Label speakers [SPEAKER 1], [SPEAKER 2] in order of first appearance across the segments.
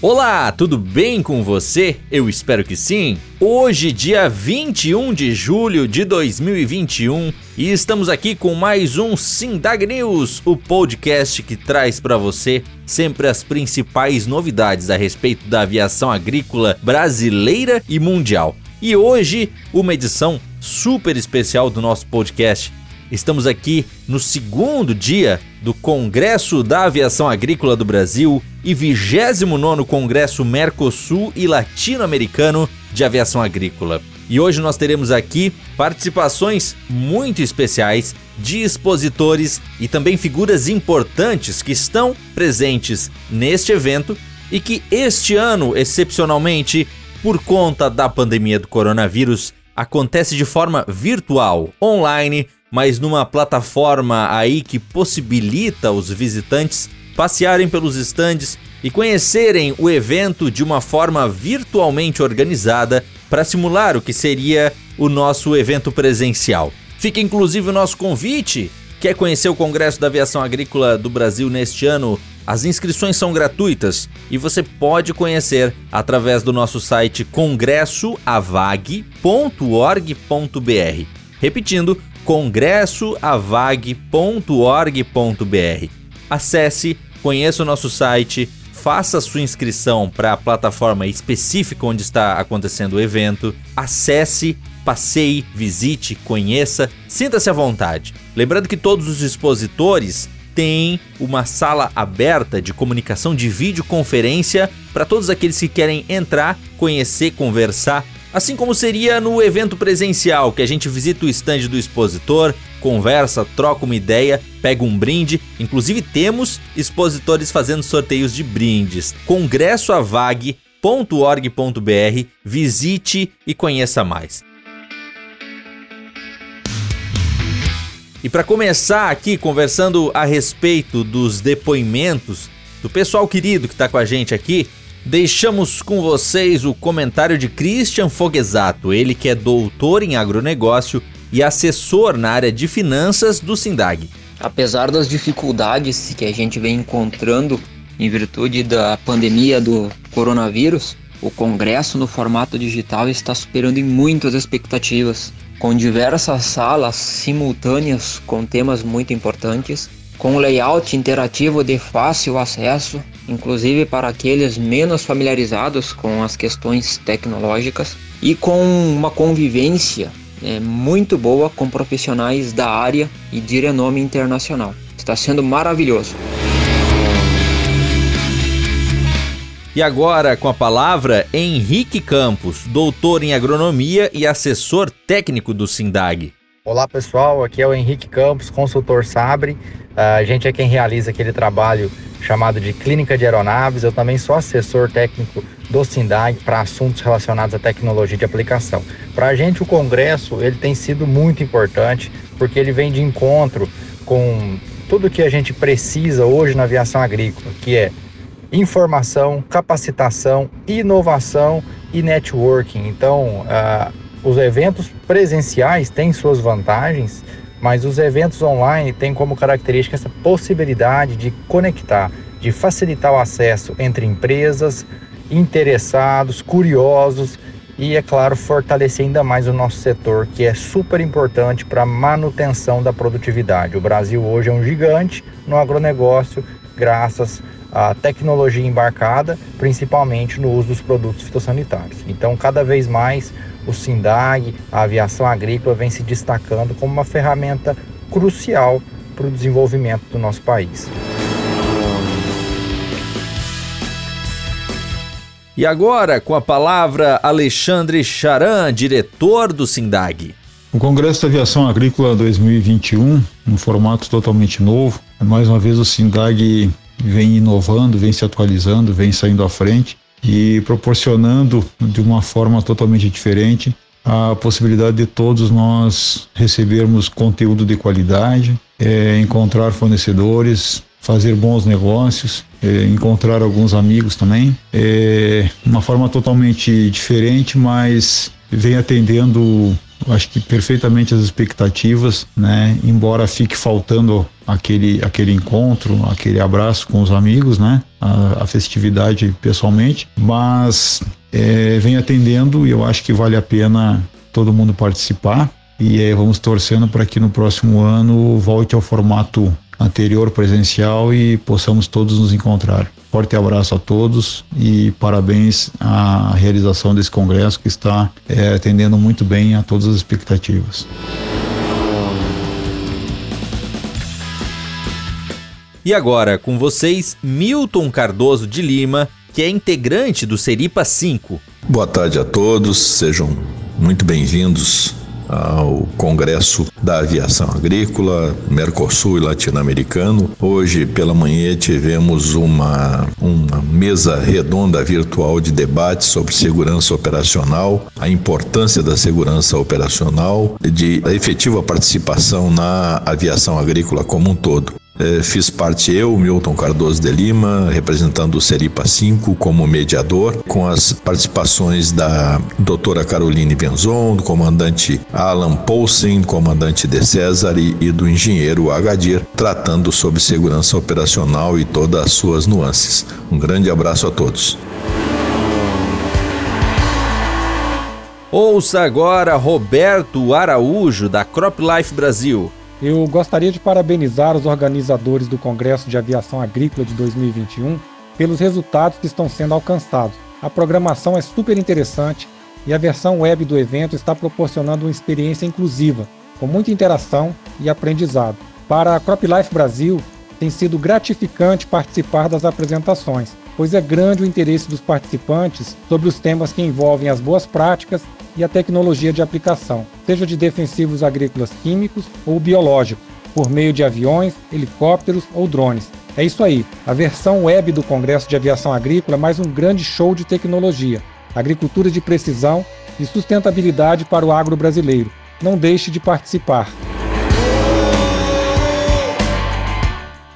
[SPEAKER 1] Olá, tudo bem com você? Eu espero que sim. Hoje, dia 21 de julho de 2021, e estamos aqui com mais um Sindag News, o podcast que traz para você sempre as principais novidades a respeito da aviação agrícola brasileira e mundial. E hoje, uma edição super especial do nosso podcast Estamos aqui no segundo dia do Congresso da Aviação Agrícola do Brasil e 29 Congresso Mercosul e Latino-Americano de Aviação Agrícola. E hoje nós teremos aqui participações muito especiais de expositores e também figuras importantes que estão presentes neste evento e que este ano, excepcionalmente, por conta da pandemia do coronavírus, acontece de forma virtual, online mas numa plataforma aí que possibilita os visitantes passearem pelos estandes e conhecerem o evento de uma forma virtualmente organizada para simular o que seria o nosso evento presencial. Fica inclusive o nosso convite. Quer conhecer o Congresso da Aviação Agrícola do Brasil neste ano? As inscrições são gratuitas e você pode conhecer através do nosso site congressoavag.org.br. Repetindo, congressoavag.org.br. Acesse, conheça o nosso site, faça sua inscrição para a plataforma específica onde está acontecendo o evento, acesse, passeie, visite, conheça, sinta-se à vontade. Lembrando que todos os expositores têm uma sala aberta de comunicação de videoconferência para todos aqueles que querem entrar, conhecer, conversar Assim como seria no evento presencial, que a gente visita o estande do expositor, conversa, troca uma ideia, pega um brinde. Inclusive temos expositores fazendo sorteios de brindes. congressoavag.org.br, visite e conheça mais. E para começar aqui conversando a respeito dos depoimentos do pessoal querido que está com a gente aqui, Deixamos com vocês o comentário de Christian Fogesato, ele que é doutor em agronegócio e assessor na área de finanças do Sindag.
[SPEAKER 2] Apesar das dificuldades que a gente vem encontrando em virtude da pandemia do coronavírus, o congresso no formato digital está superando em muitas expectativas, com diversas salas simultâneas com temas muito importantes, com layout interativo de fácil acesso inclusive para aqueles menos familiarizados com as questões tecnológicas e com uma convivência é, muito boa com profissionais da área e de renome internacional. Está sendo maravilhoso.
[SPEAKER 1] E agora com a palavra Henrique Campos, doutor em agronomia e assessor técnico do SINDAG.
[SPEAKER 3] Olá pessoal, aqui é o Henrique Campos, consultor Sabre. A gente é quem realiza aquele trabalho chamado de Clínica de Aeronaves. Eu também sou assessor técnico do SINDAG para assuntos relacionados à tecnologia de aplicação. Para a gente, o congresso ele tem sido muito importante porque ele vem de encontro com tudo que a gente precisa hoje na aviação agrícola, que é informação, capacitação, inovação e networking. Então, uh, os eventos presenciais têm suas vantagens, mas os eventos online têm como característica essa possibilidade de conectar, de facilitar o acesso entre empresas, interessados, curiosos e, é claro, fortalecer ainda mais o nosso setor, que é super importante para a manutenção da produtividade. O Brasil hoje é um gigante no agronegócio, graças à tecnologia embarcada, principalmente no uso dos produtos fitossanitários. Então, cada vez mais o SINDAG, a aviação agrícola, vem se destacando como uma ferramenta crucial para o desenvolvimento do nosso país.
[SPEAKER 1] E agora, com a palavra, Alexandre Charan, diretor do SINDAG.
[SPEAKER 4] O Congresso da Aviação Agrícola 2021, um formato totalmente novo, mais uma vez o SINDAG vem inovando, vem se atualizando, vem saindo à frente e proporcionando de uma forma totalmente diferente a possibilidade de todos nós recebermos conteúdo de qualidade, é, encontrar fornecedores, fazer bons negócios, é, encontrar alguns amigos também. É uma forma totalmente diferente, mas vem atendendo acho que perfeitamente as expectativas, né? Embora fique faltando aquele, aquele encontro, aquele abraço com os amigos, né? A, a festividade pessoalmente, mas é, vem atendendo e eu acho que vale a pena todo mundo participar e é, vamos torcendo para que no próximo ano volte ao formato anterior presencial e possamos todos nos encontrar. Forte abraço a todos e parabéns à realização desse congresso que está é, atendendo muito bem a todas as expectativas.
[SPEAKER 1] E agora, com vocês, Milton Cardoso de Lima, que é integrante do Seripa 5.
[SPEAKER 5] Boa tarde a todos, sejam muito bem-vindos ao Congresso da Aviação Agrícola, Mercosul e Latino-Americano. Hoje pela manhã tivemos uma, uma mesa redonda virtual de debate sobre segurança operacional, a importância da segurança operacional, de efetiva participação na aviação agrícola como um todo. É, fiz parte eu, Milton Cardoso de Lima, representando o Seripa 5 como mediador, com as participações da doutora Caroline Benzon, do comandante Alan Poulsen, comandante de César e, e do engenheiro Agadir, tratando sobre segurança operacional e todas as suas nuances. Um grande abraço a todos.
[SPEAKER 1] Ouça agora Roberto Araújo, da Crop Life Brasil.
[SPEAKER 6] Eu gostaria de parabenizar os organizadores do Congresso de Aviação Agrícola de 2021 pelos resultados que estão sendo alcançados. A programação é super interessante e a versão web do evento está proporcionando uma experiência inclusiva, com muita interação e aprendizado. Para a CropLife Brasil, tem sido gratificante participar das apresentações, pois é grande o interesse dos participantes sobre os temas que envolvem as boas práticas e a tecnologia de aplicação, seja de defensivos agrícolas químicos ou biológicos, por meio de aviões, helicópteros ou drones. É isso aí, a versão web do Congresso de Aviação Agrícola é mais um grande show de tecnologia, agricultura de precisão e sustentabilidade para o agro brasileiro. Não deixe de participar.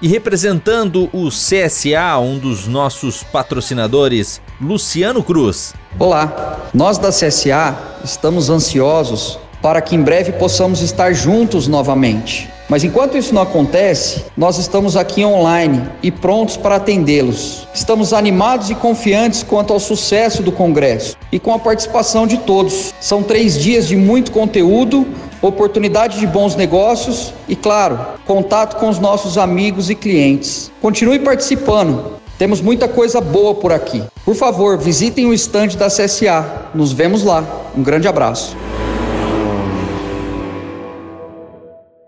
[SPEAKER 1] E representando o CSA, um dos nossos patrocinadores, Luciano Cruz.
[SPEAKER 7] Olá, nós da CSA estamos ansiosos para que em breve possamos estar juntos novamente. Mas enquanto isso não acontece, nós estamos aqui online e prontos para atendê-los. Estamos animados e confiantes quanto ao sucesso do Congresso e com a participação de todos. São três dias de muito conteúdo, oportunidade de bons negócios e, claro, contato com os nossos amigos e clientes. Continue participando. Temos muita coisa boa por aqui. Por favor, visitem o estande da CSA. Nos vemos lá. Um grande abraço.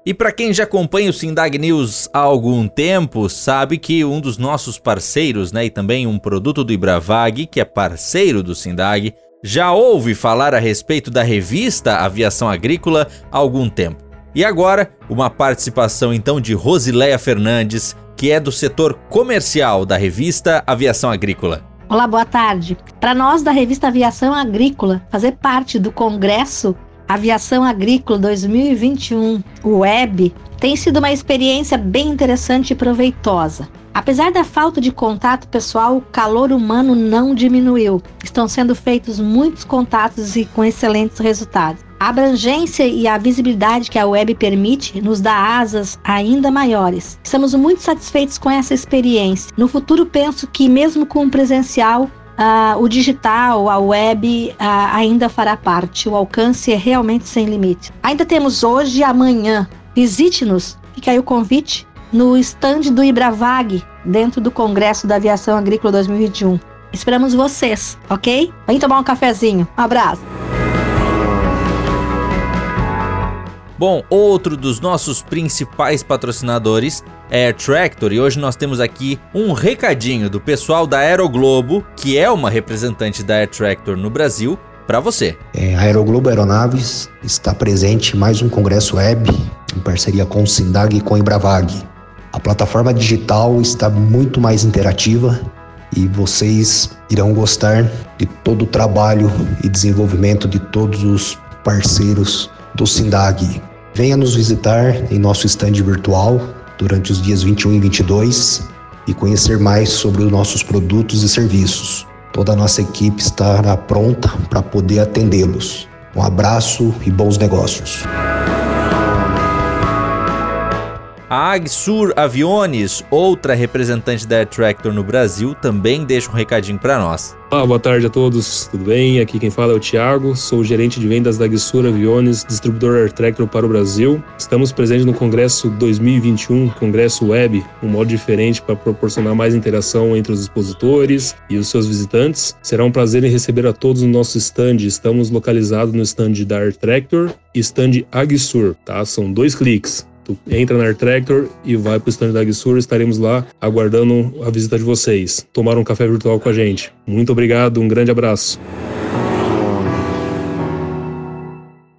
[SPEAKER 1] E para quem já acompanha o Sindag News há algum tempo, sabe que um dos nossos parceiros, né, e também um produto do Ibravag, que é parceiro do Sindag, já ouve falar a respeito da revista Aviação Agrícola há algum tempo. E agora, uma participação então de Rosileia Fernandes, que é do setor comercial da revista Aviação Agrícola.
[SPEAKER 8] Olá, boa tarde. Para nós da revista Aviação Agrícola, fazer parte do Congresso Aviação Agrícola 2021 Web tem sido uma experiência bem interessante e proveitosa. Apesar da falta de contato pessoal, o calor humano não diminuiu. Estão sendo feitos muitos contatos e com excelentes resultados. A abrangência e a visibilidade que a web permite nos dá asas ainda maiores. Estamos muito satisfeitos com essa experiência. No futuro, penso que, mesmo com o presencial, uh, o digital, a web uh, ainda fará parte. O alcance é realmente sem limite. Ainda temos hoje e amanhã. Visite-nos, fica aí o convite, no stand do Ibravag, dentro do Congresso da Aviação Agrícola 2021. Esperamos vocês, ok? Vem tomar um cafezinho. Um abraço.
[SPEAKER 1] Bom, outro dos nossos principais patrocinadores é Air Tractor e hoje nós temos aqui um recadinho do pessoal da Aeroglobo, que é uma representante da Air Tractor no Brasil, para você.
[SPEAKER 9] É, a Aeroglobo Aeronaves está presente em mais um congresso web em parceria com o Sindag e com o Ibravag. A plataforma digital está muito mais interativa e vocês irão gostar de todo o trabalho e desenvolvimento de todos os parceiros do Sindag. Venha nos visitar em nosso estande virtual durante os dias 21 e 22 e conhecer mais sobre os nossos produtos e serviços. Toda a nossa equipe estará pronta para poder atendê-los. Um abraço e bons negócios.
[SPEAKER 1] A Agsur Aviones, outra representante da Air Tractor no Brasil, também deixa um recadinho para nós.
[SPEAKER 10] Olá, boa tarde a todos, tudo bem? Aqui quem fala é o Thiago, sou gerente de vendas da Agsur Aviones, distribuidor Air Tractor para o Brasil. Estamos presentes no Congresso 2021, Congresso Web, um modo diferente para proporcionar mais interação entre os expositores e os seus visitantes. Será um prazer em receber a todos no nosso stand. Estamos localizados no stand da Air Tractor e stand Agsur, tá? São dois cliques. Entra na Air Tractor e vai para o stand da Agsur. Estaremos lá aguardando a visita de vocês. Tomar um café virtual com a gente. Muito obrigado, um grande abraço.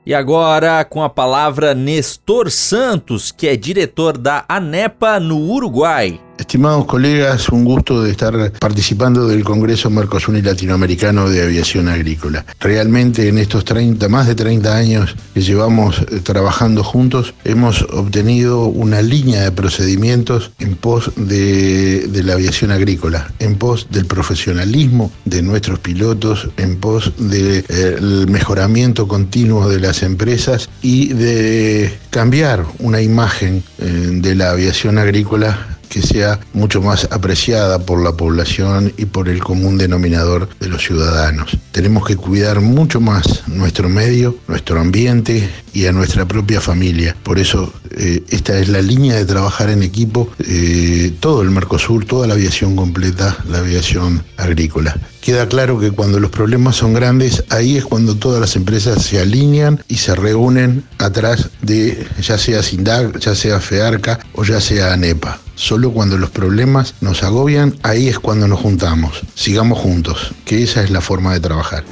[SPEAKER 1] E agora com a palavra Nestor Santos, que é diretor da ANEPA no Uruguai.
[SPEAKER 11] Estimados colegas, un gusto de estar participando del Congreso Mercosur Latinoamericano de Aviación Agrícola. Realmente en estos 30, más de 30 años que llevamos eh, trabajando juntos, hemos obtenido una línea de procedimientos en pos de, la aviación agrícola, en pos del profesionalismo de nuestros pilotos, en pos del de, mejoramiento continuo de las empresas y de cambiar una imagen eh, de la aviación agrícola que sea mucho más apreciada por la población y por el común denominador de los ciudadanos. Tenemos que cuidar mucho más nuestro medio, nuestro ambiente y a nuestra propia familia. Por eso eh, esta es la línea de trabajar en equipo, eh, todo el Mercosur, toda la aviación completa, la aviación agrícola. Queda claro que cuando los problemas son grandes, ahí es cuando todas las empresas se alinean y se reúnen atrás de ya sea SINDAG, ya sea FEARCA o ya sea ANEPA. Solo cuando los problemas nos agobian, ahí es cuando nos juntamos. Sigamos juntos, que esa es la forma de trabajar.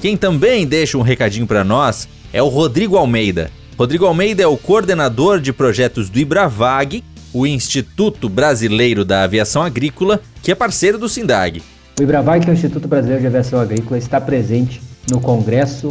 [SPEAKER 1] Quem também deixa um recadinho para nós é o Rodrigo Almeida. Rodrigo Almeida é o coordenador de projetos do Ibravag, o Instituto Brasileiro da Aviação Agrícola, que é parceiro do SINDAG.
[SPEAKER 12] O Ibravag, que é o Instituto Brasileiro de Aviação Agrícola, está presente no Congresso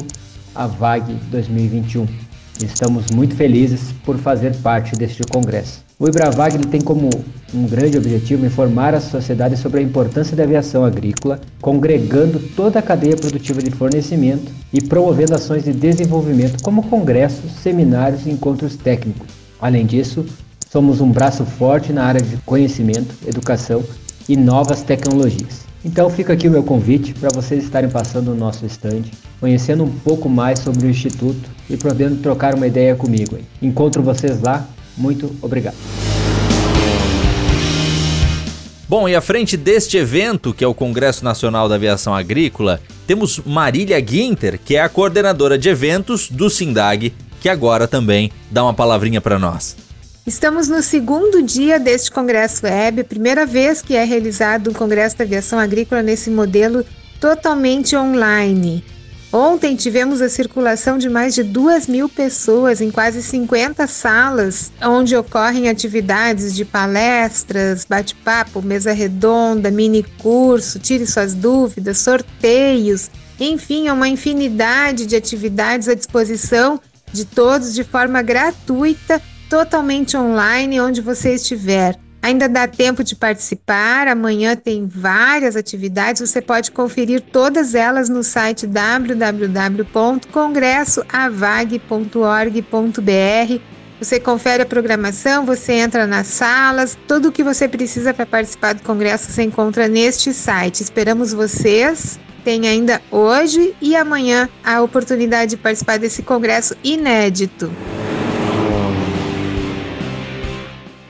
[SPEAKER 12] AVAG 2021 Estamos muito felizes por fazer parte deste congresso. O Ibravag tem como um grande objetivo informar a sociedade sobre a importância da aviação agrícola, congregando toda a cadeia produtiva de fornecimento e promovendo ações de desenvolvimento como congressos, seminários e encontros técnicos. Além disso, somos um braço forte na área de conhecimento, educação e novas tecnologias. Então fica aqui o meu convite para vocês estarem passando no nosso estande, conhecendo um pouco mais sobre o Instituto e podendo trocar uma ideia comigo. Encontro vocês lá. Muito obrigado.
[SPEAKER 1] Bom, e à frente deste evento, que é o Congresso Nacional da Aviação Agrícola, temos Marília Guinter, que é a coordenadora de eventos do SINDAG, que agora também dá uma palavrinha para nós.
[SPEAKER 13] Estamos no segundo dia deste Congresso Web, primeira vez que é realizado um Congresso da Aviação Agrícola nesse modelo totalmente online. Ontem tivemos a circulação de mais de 2 mil pessoas em quase 50 salas, onde ocorrem atividades de palestras, bate-papo, mesa redonda, mini curso, tire suas dúvidas, sorteios, enfim, é uma infinidade de atividades à disposição de todos de forma gratuita totalmente online, onde você estiver. Ainda dá tempo de participar. Amanhã tem várias atividades. Você pode conferir todas elas no site www.congressoavag.org.br. Você confere a programação, você entra nas salas, tudo o que você precisa para participar do congresso você encontra neste site. Esperamos vocês. Tem ainda hoje e amanhã a oportunidade de participar desse congresso inédito.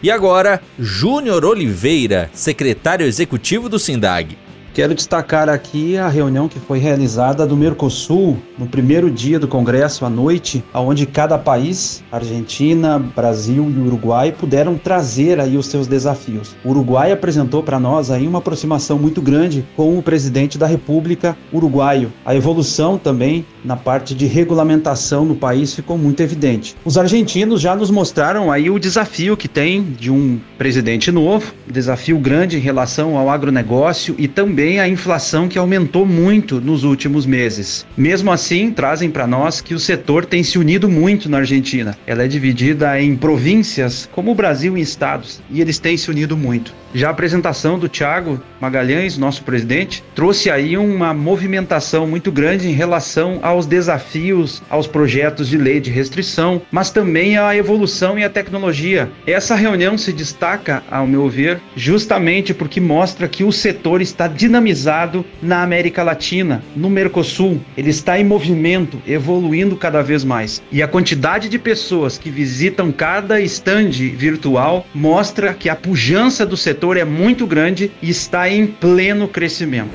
[SPEAKER 1] E agora, Júnior Oliveira, secretário executivo do SINDAG.
[SPEAKER 14] Quero destacar aqui a reunião que foi realizada do Mercosul no primeiro dia do Congresso à noite, onde cada país, Argentina, Brasil e Uruguai, puderam trazer aí os seus desafios. O Uruguai apresentou para nós aí uma aproximação muito grande com o presidente da República uruguaio. A evolução também na parte de regulamentação no país ficou muito evidente. Os argentinos já nos mostraram aí o desafio que tem de um presidente novo, desafio grande em relação ao agronegócio e também também a inflação que aumentou muito nos últimos meses. Mesmo assim, trazem para nós que o setor tem se unido muito na Argentina. Ela é dividida em províncias, como o Brasil em estados, e eles têm se unido muito. Já a apresentação do Tiago Magalhães, nosso presidente, trouxe aí uma movimentação muito grande em relação aos desafios, aos projetos de lei de restrição, mas também à evolução e à tecnologia. Essa reunião se destaca, ao meu ver, justamente porque mostra que o setor está dinamizado na América Latina, no Mercosul. Ele está em movimento, evoluindo cada vez mais. E a quantidade de pessoas que visitam cada stand virtual mostra que a pujança do setor é muito grande e está em pleno crescimento.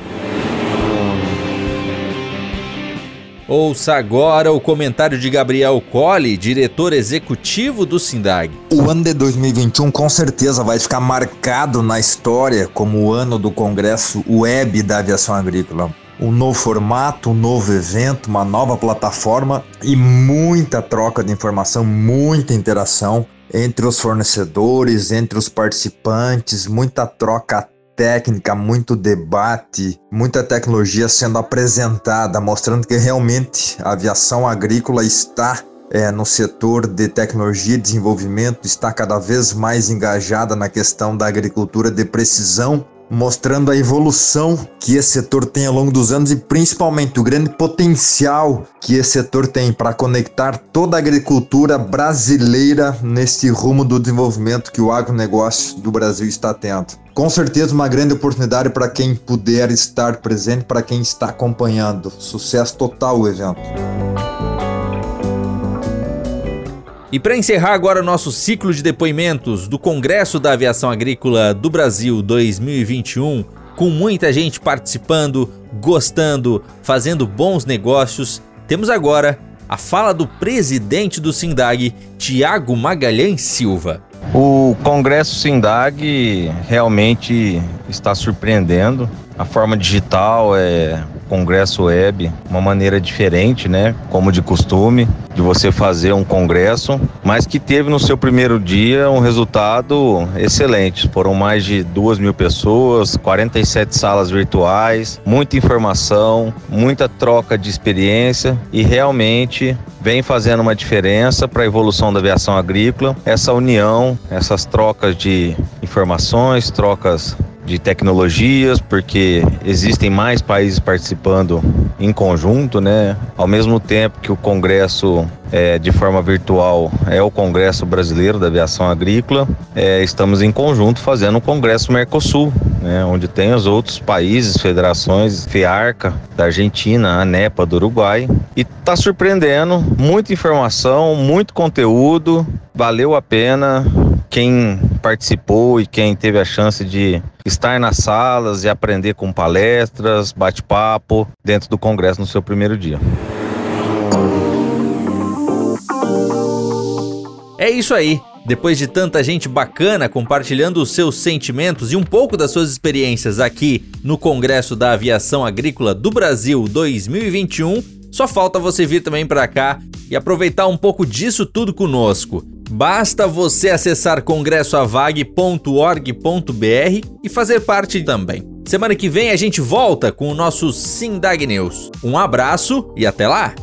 [SPEAKER 1] Ouça agora o comentário de Gabriel Colli, diretor executivo do SINDAG.
[SPEAKER 15] O ano de 2021 com certeza vai ficar marcado na história como o ano do Congresso Web da Aviação Agrícola. Um novo formato, um novo evento, uma nova plataforma e muita troca de informação, muita interação entre os fornecedores, entre os participantes, muita troca técnica, muito debate, muita tecnologia sendo apresentada, mostrando que realmente a aviação agrícola está é, no setor de tecnologia e desenvolvimento, está cada vez mais engajada na questão da agricultura de precisão mostrando a evolução que esse setor tem ao longo dos anos e principalmente o grande potencial que esse setor tem para conectar toda a agricultura brasileira nesse rumo do desenvolvimento que o agronegócio do Brasil está tendo. Com certeza uma grande oportunidade para quem puder estar presente, para quem está acompanhando. Sucesso total o evento.
[SPEAKER 1] E para encerrar agora o nosso ciclo de depoimentos do Congresso da Aviação Agrícola do Brasil 2021, com muita gente participando, gostando, fazendo bons negócios, temos agora a fala do presidente do SINDAG, Tiago Magalhães Silva.
[SPEAKER 16] O Congresso SINDAG realmente está surpreendendo. A forma digital é congresso web, uma maneira diferente, né? Como de costume, de você fazer um congresso, mas que teve no seu primeiro dia um resultado excelente. Foram mais de duas mil pessoas, 47 salas virtuais, muita informação, muita troca de experiência e realmente vem fazendo uma diferença para a evolução da aviação agrícola. Essa união, essas trocas de informações, trocas de tecnologias, porque existem mais países participando em conjunto, né? Ao mesmo tempo que o Congresso é, de forma virtual é o Congresso Brasileiro da Aviação Agrícola, é, estamos em conjunto fazendo o Congresso Mercosul, né? onde tem os outros países, federações, FEARCA da Argentina, a NEPA do Uruguai, e está surpreendendo, muita informação, muito conteúdo, valeu a pena quem participou e quem teve a chance de estar nas salas e aprender com palestras, bate-papo dentro do Congresso no seu primeiro dia.
[SPEAKER 1] É isso aí. Depois de tanta gente bacana compartilhando os seus sentimentos e um pouco das suas experiências aqui no Congresso da Aviação Agrícola do Brasil 2021, só falta você vir também para cá e aproveitar um pouco disso tudo conosco. Basta você acessar congressoavag.org.br e fazer parte também. Semana que vem a gente volta com o nosso Sindag News. Um abraço e até lá!